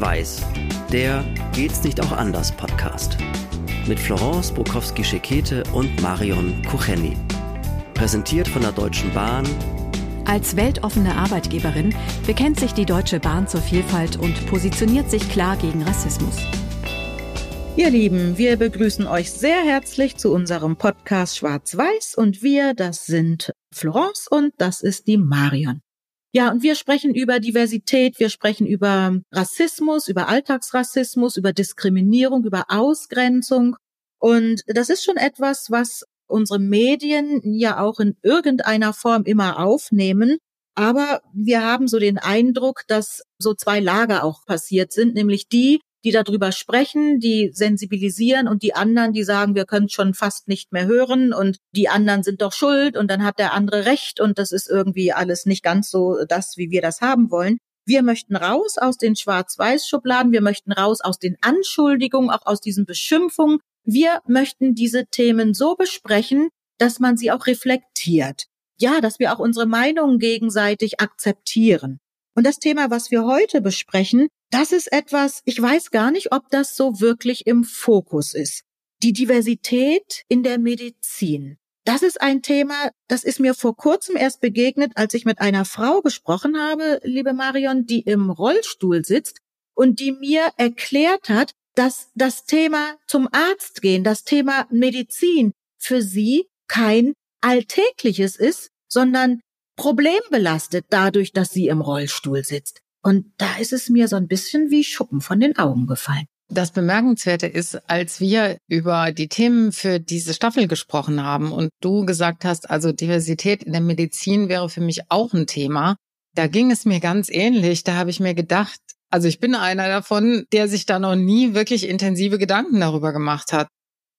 Schwarz-Weiß, der Geht's nicht auch anders Podcast. Mit Florence Bukowski-Schekete und Marion Kucheni. Präsentiert von der Deutschen Bahn. Als weltoffene Arbeitgeberin bekennt sich die Deutsche Bahn zur Vielfalt und positioniert sich klar gegen Rassismus. Ihr Lieben, wir begrüßen euch sehr herzlich zu unserem Podcast Schwarz-Weiß und wir, das sind Florence und das ist die Marion. Ja, und wir sprechen über Diversität, wir sprechen über Rassismus, über Alltagsrassismus, über Diskriminierung, über Ausgrenzung. Und das ist schon etwas, was unsere Medien ja auch in irgendeiner Form immer aufnehmen. Aber wir haben so den Eindruck, dass so zwei Lager auch passiert sind, nämlich die, die darüber sprechen, die sensibilisieren und die anderen, die sagen, wir können schon fast nicht mehr hören und die anderen sind doch schuld und dann hat der andere recht und das ist irgendwie alles nicht ganz so das, wie wir das haben wollen. Wir möchten raus aus den Schwarz-Weiß-Schubladen, wir möchten raus aus den Anschuldigungen, auch aus diesen Beschimpfungen. Wir möchten diese Themen so besprechen, dass man sie auch reflektiert. Ja, dass wir auch unsere Meinungen gegenseitig akzeptieren. Und das Thema, was wir heute besprechen, das ist etwas, ich weiß gar nicht, ob das so wirklich im Fokus ist. Die Diversität in der Medizin. Das ist ein Thema, das ist mir vor kurzem erst begegnet, als ich mit einer Frau gesprochen habe, liebe Marion, die im Rollstuhl sitzt und die mir erklärt hat, dass das Thema zum Arzt gehen, das Thema Medizin für sie kein alltägliches ist, sondern problembelastet dadurch, dass sie im Rollstuhl sitzt. Und da ist es mir so ein bisschen wie Schuppen von den Augen gefallen. Das Bemerkenswerte ist, als wir über die Themen für diese Staffel gesprochen haben und du gesagt hast, also Diversität in der Medizin wäre für mich auch ein Thema, da ging es mir ganz ähnlich. Da habe ich mir gedacht, also ich bin einer davon, der sich da noch nie wirklich intensive Gedanken darüber gemacht hat.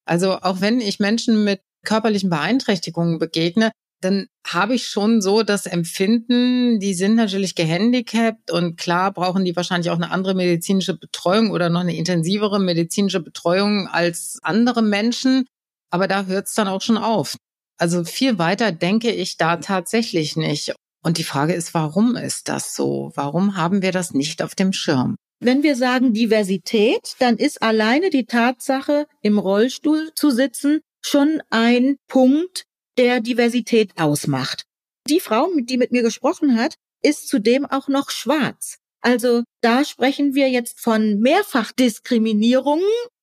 Also auch wenn ich Menschen mit körperlichen Beeinträchtigungen begegne, dann habe ich schon so das Empfinden, die sind natürlich gehandicapt und klar brauchen die wahrscheinlich auch eine andere medizinische Betreuung oder noch eine intensivere medizinische Betreuung als andere Menschen. Aber da hört es dann auch schon auf. Also viel weiter denke ich da tatsächlich nicht. Und die Frage ist, warum ist das so? Warum haben wir das nicht auf dem Schirm? Wenn wir sagen Diversität, dann ist alleine die Tatsache, im Rollstuhl zu sitzen, schon ein Punkt, der Diversität ausmacht. Die Frau, die mit mir gesprochen hat, ist zudem auch noch schwarz. Also da sprechen wir jetzt von Mehrfachdiskriminierung.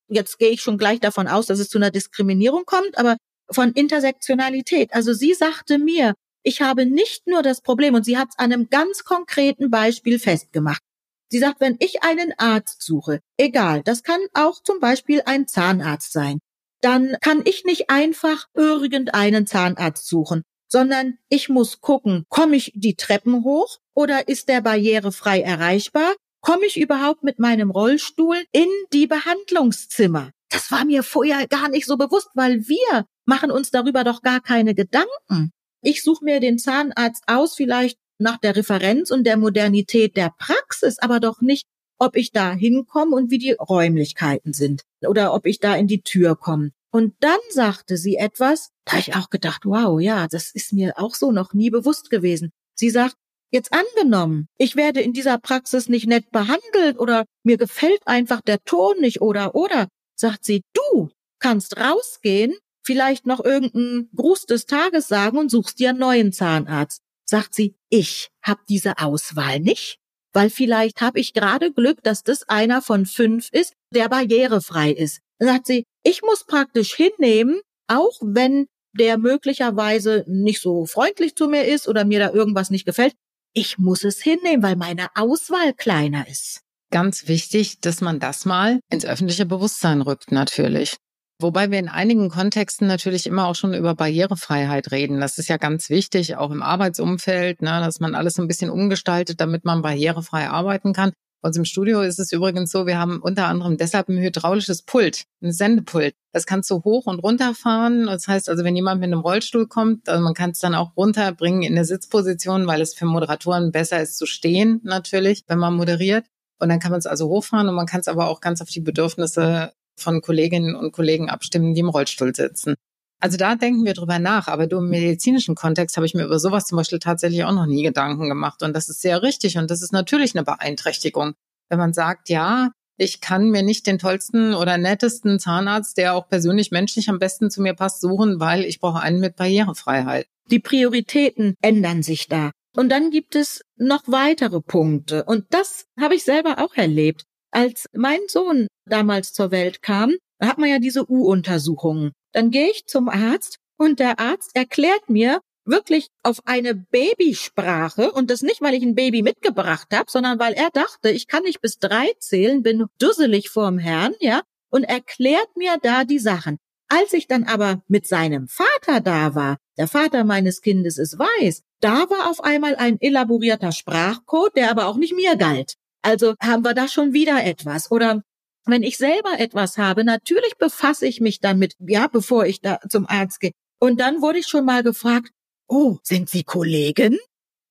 Jetzt gehe ich schon gleich davon aus, dass es zu einer Diskriminierung kommt, aber von Intersektionalität. Also sie sagte mir, ich habe nicht nur das Problem, und sie hat es an einem ganz konkreten Beispiel festgemacht. Sie sagt, wenn ich einen Arzt suche, egal, das kann auch zum Beispiel ein Zahnarzt sein, dann kann ich nicht einfach irgendeinen Zahnarzt suchen, sondern ich muss gucken, komme ich die Treppen hoch oder ist der barrierefrei erreichbar? Komme ich überhaupt mit meinem Rollstuhl in die Behandlungszimmer? Das war mir vorher gar nicht so bewusst, weil wir machen uns darüber doch gar keine Gedanken. Ich suche mir den Zahnarzt aus, vielleicht nach der Referenz und der Modernität der Praxis, aber doch nicht ob ich da hinkomme und wie die Räumlichkeiten sind oder ob ich da in die Tür komme. Und dann sagte sie etwas, da ich auch gedacht, wow, ja, das ist mir auch so noch nie bewusst gewesen. Sie sagt, jetzt angenommen, ich werde in dieser Praxis nicht nett behandelt oder mir gefällt einfach der Ton nicht oder oder, sagt sie, du kannst rausgehen, vielleicht noch irgendeinen Gruß des Tages sagen und suchst dir einen neuen Zahnarzt. Sagt sie, ich hab diese Auswahl nicht weil vielleicht habe ich gerade Glück, dass das einer von fünf ist, der barrierefrei ist. Dann sagt sie, ich muss praktisch hinnehmen, auch wenn der möglicherweise nicht so freundlich zu mir ist oder mir da irgendwas nicht gefällt. Ich muss es hinnehmen, weil meine Auswahl kleiner ist. Ganz wichtig, dass man das mal ins öffentliche Bewusstsein rückt, natürlich. Wobei wir in einigen Kontexten natürlich immer auch schon über Barrierefreiheit reden. Das ist ja ganz wichtig, auch im Arbeitsumfeld, ne, dass man alles so ein bisschen umgestaltet, damit man barrierefrei arbeiten kann. Bei uns im Studio ist es übrigens so, wir haben unter anderem deshalb ein hydraulisches Pult, ein Sendepult. Das kannst du hoch und runter fahren. Das heißt also, wenn jemand mit einem Rollstuhl kommt, also man kann es dann auch runterbringen in der Sitzposition, weil es für Moderatoren besser ist zu stehen, natürlich, wenn man moderiert. Und dann kann man es also hochfahren und man kann es aber auch ganz auf die Bedürfnisse von Kolleginnen und Kollegen abstimmen, die im Rollstuhl sitzen. Also da denken wir drüber nach, aber du im medizinischen Kontext habe ich mir über sowas zum Beispiel tatsächlich auch noch nie Gedanken gemacht und das ist sehr richtig und das ist natürlich eine Beeinträchtigung. wenn man sagt, ja, ich kann mir nicht den tollsten oder nettesten Zahnarzt, der auch persönlich menschlich am besten zu mir passt, suchen, weil ich brauche einen mit Barrierefreiheit. Die Prioritäten ändern sich da. Und dann gibt es noch weitere Punkte. Und das habe ich selber auch erlebt. Als mein Sohn damals zur Welt kam, hat man ja diese U-Untersuchungen. Dann gehe ich zum Arzt und der Arzt erklärt mir wirklich auf eine Babysprache und das nicht, weil ich ein Baby mitgebracht habe, sondern weil er dachte, ich kann nicht bis drei zählen, bin dusselig vorm Herrn, ja, und erklärt mir da die Sachen. Als ich dann aber mit seinem Vater da war, der Vater meines Kindes ist weiß, da war auf einmal ein elaborierter Sprachcode, der aber auch nicht mir galt. Also haben wir da schon wieder etwas. Oder wenn ich selber etwas habe, natürlich befasse ich mich damit, ja, bevor ich da zum Arzt gehe. Und dann wurde ich schon mal gefragt, oh, sind Sie Kollegen?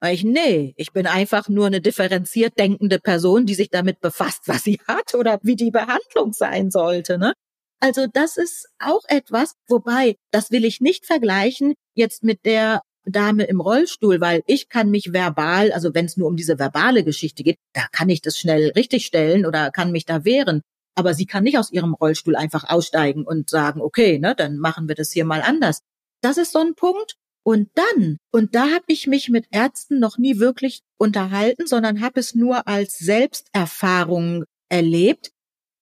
Ich, nee, ich bin einfach nur eine differenziert denkende Person, die sich damit befasst, was sie hat oder wie die Behandlung sein sollte, ne? Also das ist auch etwas, wobei, das will ich nicht vergleichen jetzt mit der Dame im Rollstuhl, weil ich kann mich verbal, also wenn es nur um diese verbale Geschichte geht, da kann ich das schnell richtigstellen oder kann mich da wehren. Aber sie kann nicht aus ihrem Rollstuhl einfach aussteigen und sagen, okay, ne, dann machen wir das hier mal anders. Das ist so ein Punkt. Und dann, und da habe ich mich mit Ärzten noch nie wirklich unterhalten, sondern habe es nur als Selbsterfahrung erlebt.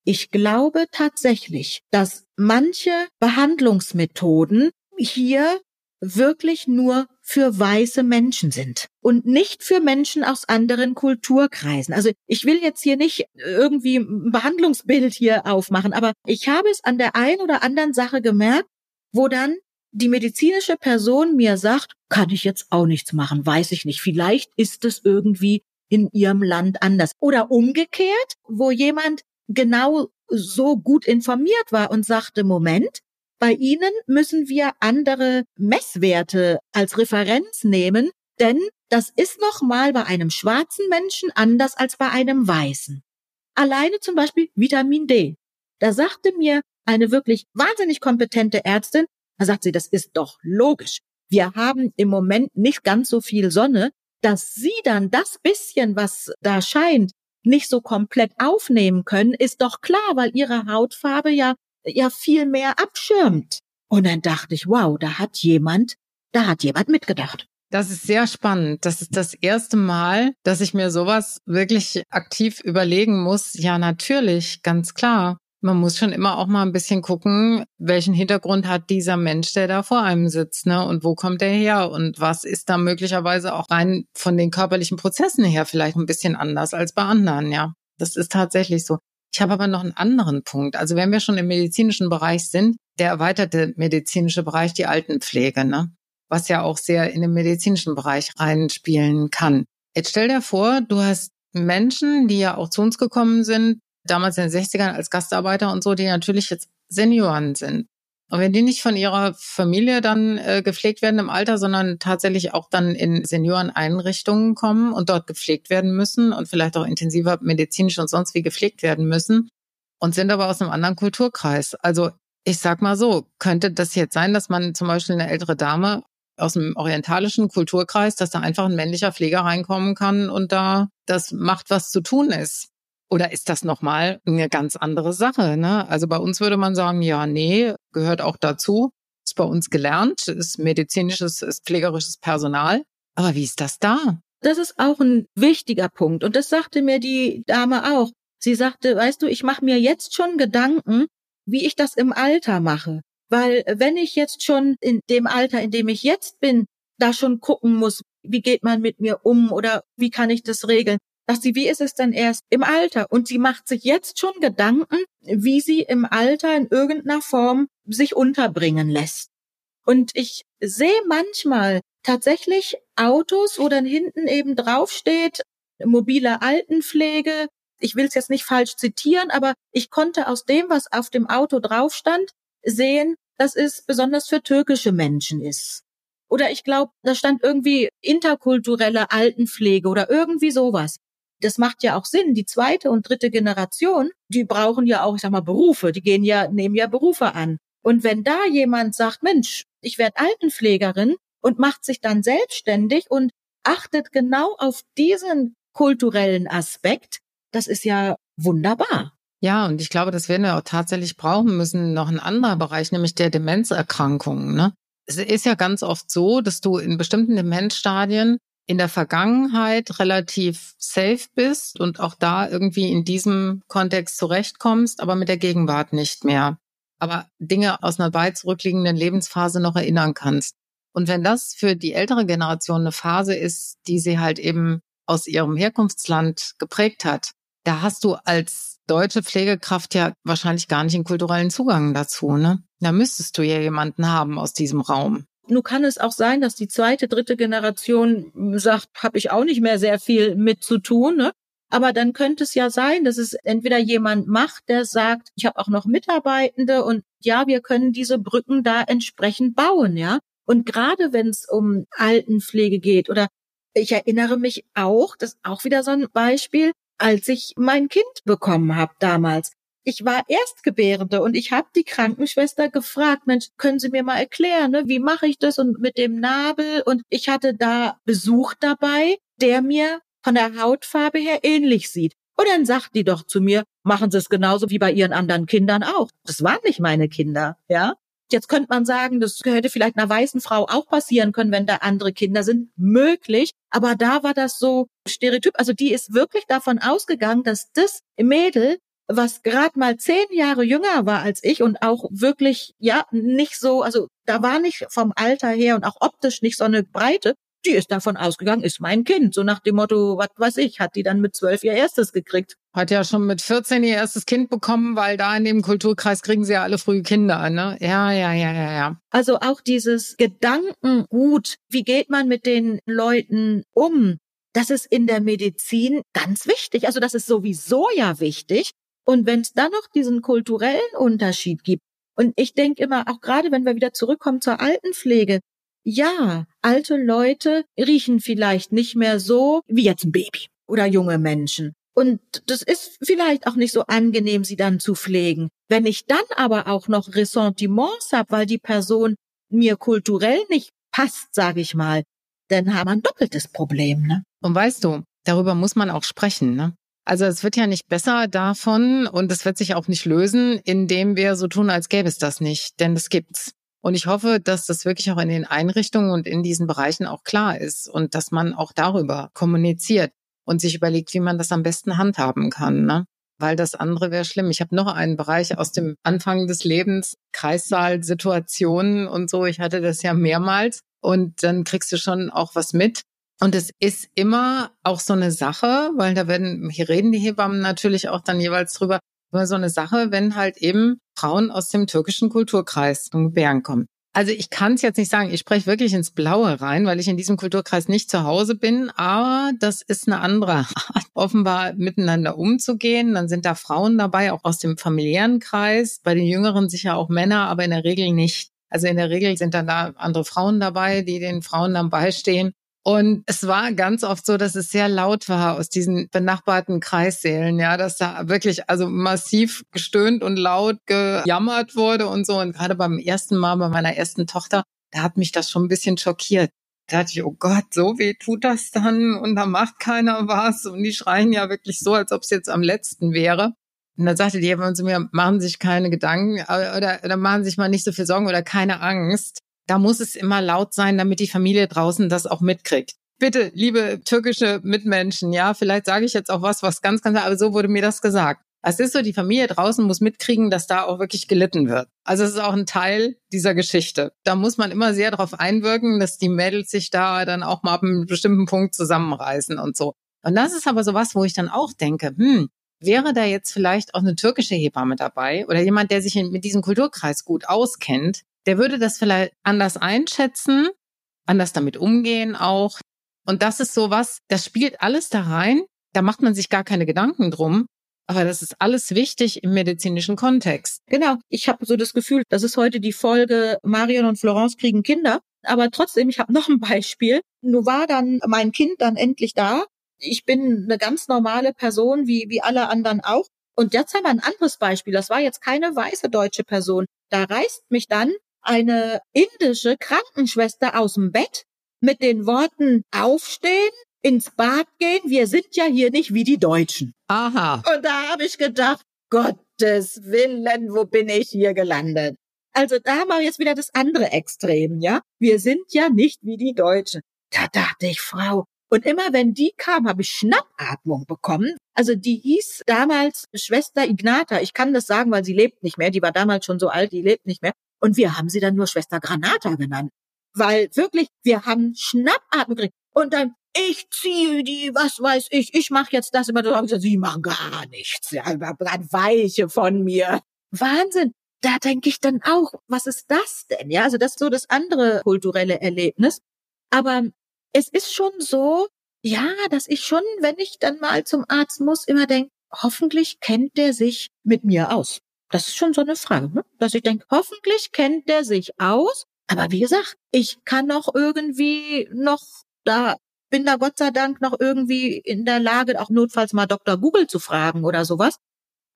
Ich glaube tatsächlich, dass manche Behandlungsmethoden hier wirklich nur für weiße Menschen sind und nicht für Menschen aus anderen Kulturkreisen. Also ich will jetzt hier nicht irgendwie ein Behandlungsbild hier aufmachen, aber ich habe es an der einen oder anderen Sache gemerkt, wo dann die medizinische Person mir sagt, kann ich jetzt auch nichts machen, weiß ich nicht. Vielleicht ist es irgendwie in ihrem Land anders. Oder umgekehrt, wo jemand genau so gut informiert war und sagte, Moment, bei Ihnen müssen wir andere Messwerte als Referenz nehmen, denn das ist nochmal bei einem schwarzen Menschen anders als bei einem weißen. Alleine zum Beispiel Vitamin D. Da sagte mir eine wirklich wahnsinnig kompetente Ärztin, da sagt sie, das ist doch logisch. Wir haben im Moment nicht ganz so viel Sonne, dass Sie dann das bisschen, was da scheint, nicht so komplett aufnehmen können, ist doch klar, weil Ihre Hautfarbe ja, ja viel mehr abschirmt. Und dann dachte ich, wow, da hat jemand, da hat jemand mitgedacht. Das ist sehr spannend. Das ist das erste Mal, dass ich mir sowas wirklich aktiv überlegen muss. Ja, natürlich, ganz klar man muss schon immer auch mal ein bisschen gucken, welchen Hintergrund hat dieser Mensch, der da vor einem sitzt, ne? Und wo kommt der her? Und was ist da möglicherweise auch rein von den körperlichen Prozessen her vielleicht ein bisschen anders als bei anderen, ja? Das ist tatsächlich so. Ich habe aber noch einen anderen Punkt. Also wenn wir schon im medizinischen Bereich sind, der erweiterte medizinische Bereich, die Altenpflege, ne? Was ja auch sehr in den medizinischen Bereich reinspielen kann. Jetzt stell dir vor, du hast Menschen, die ja auch zu uns gekommen sind, damals in den 60ern als Gastarbeiter und so, die natürlich jetzt Senioren sind. Und wenn die nicht von ihrer Familie dann äh, gepflegt werden im Alter, sondern tatsächlich auch dann in Senioreneinrichtungen kommen und dort gepflegt werden müssen und vielleicht auch intensiver medizinisch und sonst wie gepflegt werden müssen und sind aber aus einem anderen Kulturkreis. Also ich sag mal so, könnte das jetzt sein, dass man zum Beispiel eine ältere Dame aus dem orientalischen Kulturkreis, dass da einfach ein männlicher Pfleger reinkommen kann und da das macht, was zu tun ist. Oder ist das nochmal eine ganz andere Sache? Ne? Also bei uns würde man sagen, ja, nee, gehört auch dazu. Ist bei uns gelernt, ist medizinisches, ist pflegerisches Personal. Aber wie ist das da? Das ist auch ein wichtiger Punkt. Und das sagte mir die Dame auch. Sie sagte, weißt du, ich mache mir jetzt schon Gedanken, wie ich das im Alter mache. Weil wenn ich jetzt schon in dem Alter, in dem ich jetzt bin, da schon gucken muss, wie geht man mit mir um oder wie kann ich das regeln, dass sie, wie ist es denn erst im Alter? Und sie macht sich jetzt schon Gedanken, wie sie im Alter in irgendeiner Form sich unterbringen lässt. Und ich sehe manchmal tatsächlich Autos, wo dann hinten eben draufsteht, mobile Altenpflege. Ich will es jetzt nicht falsch zitieren, aber ich konnte aus dem, was auf dem Auto drauf stand, sehen, dass es besonders für türkische Menschen ist. Oder ich glaube, da stand irgendwie interkulturelle Altenpflege oder irgendwie sowas das macht ja auch Sinn. Die zweite und dritte Generation, die brauchen ja auch, ich sag mal, Berufe. Die gehen ja, nehmen ja Berufe an. Und wenn da jemand sagt, Mensch, ich werde Altenpflegerin und macht sich dann selbstständig und achtet genau auf diesen kulturellen Aspekt, Das ist ja wunderbar. Ja, und ich glaube, das werden wir auch tatsächlich brauchen müssen. Noch ein anderer Bereich, nämlich der Demenzerkrankungen. Ne? Es ist ja ganz oft so, dass du in bestimmten Demenzstadien in der Vergangenheit relativ safe bist und auch da irgendwie in diesem Kontext zurechtkommst, aber mit der Gegenwart nicht mehr. Aber Dinge aus einer weit zurückliegenden Lebensphase noch erinnern kannst. Und wenn das für die ältere Generation eine Phase ist, die sie halt eben aus ihrem Herkunftsland geprägt hat, da hast du als deutsche Pflegekraft ja wahrscheinlich gar nicht einen kulturellen Zugang dazu, ne? Da müsstest du ja jemanden haben aus diesem Raum. Nun kann es auch sein, dass die zweite, dritte Generation sagt, habe ich auch nicht mehr sehr viel mit zu tun. Ne? Aber dann könnte es ja sein, dass es entweder jemand macht, der sagt, ich habe auch noch Mitarbeitende und ja, wir können diese Brücken da entsprechend bauen, ja. Und gerade wenn es um Altenpflege geht oder ich erinnere mich auch, das ist auch wieder so ein Beispiel, als ich mein Kind bekommen habe damals ich war Erstgebärende und ich habe die Krankenschwester gefragt, Mensch, können Sie mir mal erklären, ne, wie mache ich das und mit dem Nabel und ich hatte da Besuch dabei, der mir von der Hautfarbe her ähnlich sieht. Und dann sagt die doch zu mir, machen Sie es genauso wie bei Ihren anderen Kindern auch. Das waren nicht meine Kinder, ja. Jetzt könnte man sagen, das hätte vielleicht einer weißen Frau auch passieren können, wenn da andere Kinder sind. Möglich. Aber da war das so Stereotyp. Also die ist wirklich davon ausgegangen, dass das Mädel was gerade mal zehn Jahre jünger war als ich und auch wirklich, ja, nicht so, also da war nicht vom Alter her und auch optisch nicht so eine Breite, die ist davon ausgegangen, ist mein Kind. So nach dem Motto, was weiß ich, hat die dann mit zwölf ihr erstes gekriegt. Hat ja schon mit 14 ihr erstes Kind bekommen, weil da in dem Kulturkreis kriegen sie ja alle früh Kinder, ne? Ja, ja, ja, ja, ja. Also auch dieses Gedankengut, wie geht man mit den Leuten um? Das ist in der Medizin ganz wichtig. Also das ist sowieso ja wichtig. Und wenn es dann noch diesen kulturellen Unterschied gibt, und ich denke immer, auch gerade wenn wir wieder zurückkommen zur Altenpflege, ja, alte Leute riechen vielleicht nicht mehr so wie jetzt ein Baby oder junge Menschen. Und das ist vielleicht auch nicht so angenehm, sie dann zu pflegen. Wenn ich dann aber auch noch Ressentiments habe, weil die Person mir kulturell nicht passt, sage ich mal, dann haben wir ein doppeltes Problem. Ne? Und weißt du, darüber muss man auch sprechen. Ne? Also es wird ja nicht besser davon und es wird sich auch nicht lösen, indem wir so tun, als gäbe es das nicht, denn das gibt's. Und ich hoffe, dass das wirklich auch in den Einrichtungen und in diesen Bereichen auch klar ist und dass man auch darüber kommuniziert und sich überlegt, wie man das am besten handhaben kann. Ne? Weil das andere wäre schlimm. Ich habe noch einen Bereich aus dem Anfang des Lebens, Kreissaalsituationen und so. Ich hatte das ja mehrmals. Und dann kriegst du schon auch was mit. Und es ist immer auch so eine Sache, weil da werden, hier reden die Hebammen natürlich auch dann jeweils drüber, immer so eine Sache, wenn halt eben Frauen aus dem türkischen Kulturkreis zum Gebären kommen. Also ich kann es jetzt nicht sagen, ich spreche wirklich ins Blaue rein, weil ich in diesem Kulturkreis nicht zu Hause bin, aber das ist eine andere Art, offenbar miteinander umzugehen. Dann sind da Frauen dabei, auch aus dem familiären Kreis, bei den Jüngeren sicher auch Männer, aber in der Regel nicht. Also in der Regel sind dann da andere Frauen dabei, die den Frauen dann beistehen. Und es war ganz oft so, dass es sehr laut war aus diesen benachbarten Kreissälen, ja, dass da wirklich also massiv gestöhnt und laut gejammert wurde und so. Und gerade beim ersten Mal bei meiner ersten Tochter, da hat mich das schon ein bisschen schockiert. Da dachte ich, oh Gott, so weh tut das dann und da macht keiner was und die schreien ja wirklich so, als ob es jetzt am letzten wäre. Und dann sagte die jemand zu mir, machen sich keine Gedanken oder, oder machen sich mal nicht so viel Sorgen oder keine Angst da muss es immer laut sein, damit die Familie draußen das auch mitkriegt. Bitte, liebe türkische Mitmenschen, ja, vielleicht sage ich jetzt auch was, was ganz, ganz, aber so wurde mir das gesagt. Es ist so, die Familie draußen muss mitkriegen, dass da auch wirklich gelitten wird. Also es ist auch ein Teil dieser Geschichte. Da muss man immer sehr darauf einwirken, dass die Mädels sich da dann auch mal ab einem bestimmten Punkt zusammenreißen und so. Und das ist aber so was, wo ich dann auch denke, hm, wäre da jetzt vielleicht auch eine türkische Hebamme dabei oder jemand, der sich mit diesem Kulturkreis gut auskennt, der würde das vielleicht anders einschätzen, anders damit umgehen auch. Und das ist sowas, das spielt alles da rein. Da macht man sich gar keine Gedanken drum. Aber das ist alles wichtig im medizinischen Kontext. Genau. Ich habe so das Gefühl, das ist heute die Folge Marion und Florence kriegen Kinder. Aber trotzdem, ich habe noch ein Beispiel. Nun war dann mein Kind dann endlich da. Ich bin eine ganz normale Person, wie, wie alle anderen auch. Und jetzt haben wir ein anderes Beispiel. Das war jetzt keine weiße deutsche Person. Da reißt mich dann eine indische Krankenschwester aus dem Bett mit den Worten aufstehen, ins Bad gehen. Wir sind ja hier nicht wie die Deutschen. Aha. Und da habe ich gedacht, Gottes Willen, wo bin ich hier gelandet? Also da haben wir jetzt wieder das andere Extrem, ja? Wir sind ja nicht wie die Deutschen. Da dachte ich, Frau. Und immer wenn die kam, habe ich Schnappatmung bekommen. Also die hieß damals Schwester Ignata. Ich kann das sagen, weil sie lebt nicht mehr. Die war damals schon so alt, die lebt nicht mehr. Und wir haben sie dann nur Schwester Granata genannt. Weil wirklich, wir haben Schnappatmung gekriegt. Und dann, ich ziehe die, was weiß ich, ich mache jetzt das immer. Gesagt, sie machen gar nichts. Ja, gerade Weiche von mir. Wahnsinn. Da denke ich dann auch, was ist das denn? Ja, also das ist so das andere kulturelle Erlebnis. Aber es ist schon so, ja, dass ich schon, wenn ich dann mal zum Arzt muss, immer denke, hoffentlich kennt der sich mit mir aus. Das ist schon so eine Frage, ne? dass ich denke, hoffentlich kennt der sich aus. Aber wie gesagt, ich kann noch irgendwie noch da, bin da Gott sei Dank noch irgendwie in der Lage, auch notfalls mal Dr. Google zu fragen oder sowas.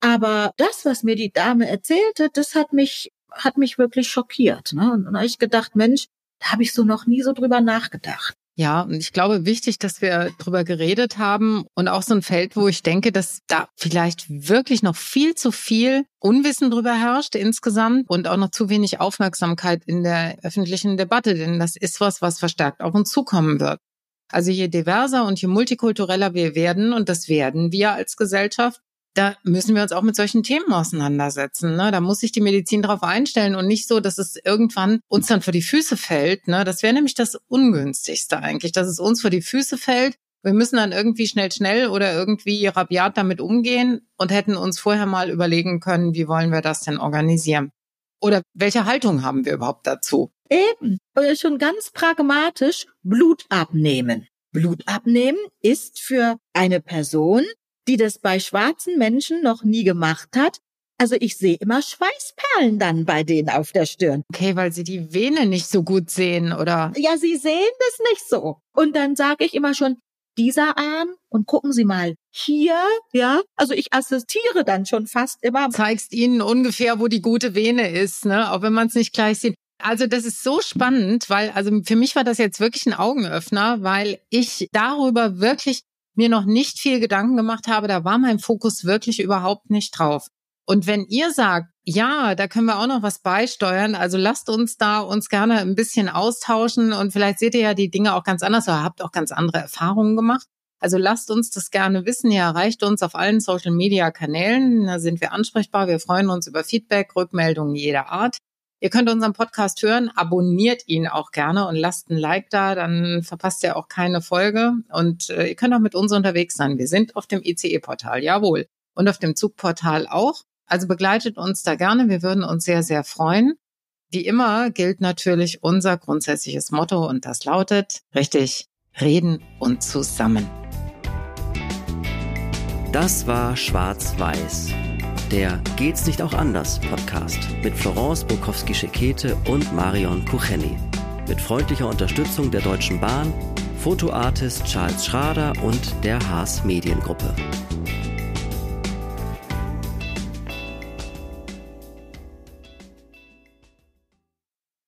Aber das, was mir die Dame erzählte, das hat mich, hat mich wirklich schockiert. Ne? Und da habe ich gedacht, Mensch, da habe ich so noch nie so drüber nachgedacht. Ja, und ich glaube, wichtig, dass wir drüber geredet haben und auch so ein Feld, wo ich denke, dass da vielleicht wirklich noch viel zu viel Unwissen drüber herrscht insgesamt und auch noch zu wenig Aufmerksamkeit in der öffentlichen Debatte, denn das ist was, was verstärkt auf uns zukommen wird. Also je diverser und je multikultureller wir werden, und das werden wir als Gesellschaft, da müssen wir uns auch mit solchen Themen auseinandersetzen. Ne? Da muss sich die Medizin darauf einstellen und nicht so, dass es irgendwann uns dann vor die Füße fällt. Ne? Das wäre nämlich das Ungünstigste eigentlich, dass es uns vor die Füße fällt. Wir müssen dann irgendwie schnell, schnell oder irgendwie rabiat damit umgehen und hätten uns vorher mal überlegen können, wie wollen wir das denn organisieren? Oder welche Haltung haben wir überhaupt dazu? Eben. Oder schon ganz pragmatisch Blut abnehmen. Blut abnehmen ist für eine Person, die das bei schwarzen Menschen noch nie gemacht hat. Also ich sehe immer Schweißperlen dann bei denen auf der Stirn. Okay, weil sie die Vene nicht so gut sehen, oder? Ja, sie sehen das nicht so. Und dann sage ich immer schon, dieser Arm und gucken Sie mal hier, ja. Also ich assistiere dann schon fast immer. Zeigst ihnen ungefähr, wo die gute Vene ist, ne? Auch wenn man es nicht gleich sieht. Also das ist so spannend, weil also für mich war das jetzt wirklich ein Augenöffner, weil ich darüber wirklich mir noch nicht viel Gedanken gemacht habe, da war mein Fokus wirklich überhaupt nicht drauf. Und wenn ihr sagt, ja, da können wir auch noch was beisteuern, also lasst uns da uns gerne ein bisschen austauschen und vielleicht seht ihr ja die Dinge auch ganz anders oder habt auch ganz andere Erfahrungen gemacht. Also lasst uns das gerne wissen. Ihr erreicht uns auf allen Social Media Kanälen. Da sind wir ansprechbar. Wir freuen uns über Feedback, Rückmeldungen jeder Art. Ihr könnt unseren Podcast hören, abonniert ihn auch gerne und lasst ein Like da, dann verpasst ihr auch keine Folge. Und äh, ihr könnt auch mit uns unterwegs sein. Wir sind auf dem ICE-Portal, jawohl. Und auf dem Zugportal auch. Also begleitet uns da gerne. Wir würden uns sehr, sehr freuen. Wie immer gilt natürlich unser grundsätzliches Motto und das lautet, richtig, reden und zusammen. Das war Schwarz-Weiß der Geht's nicht auch anders Podcast mit Florence Bukowski-Schekete und Marion Kucheni. Mit freundlicher Unterstützung der Deutschen Bahn, Fotoartist Charles Schrader und der Haas Mediengruppe.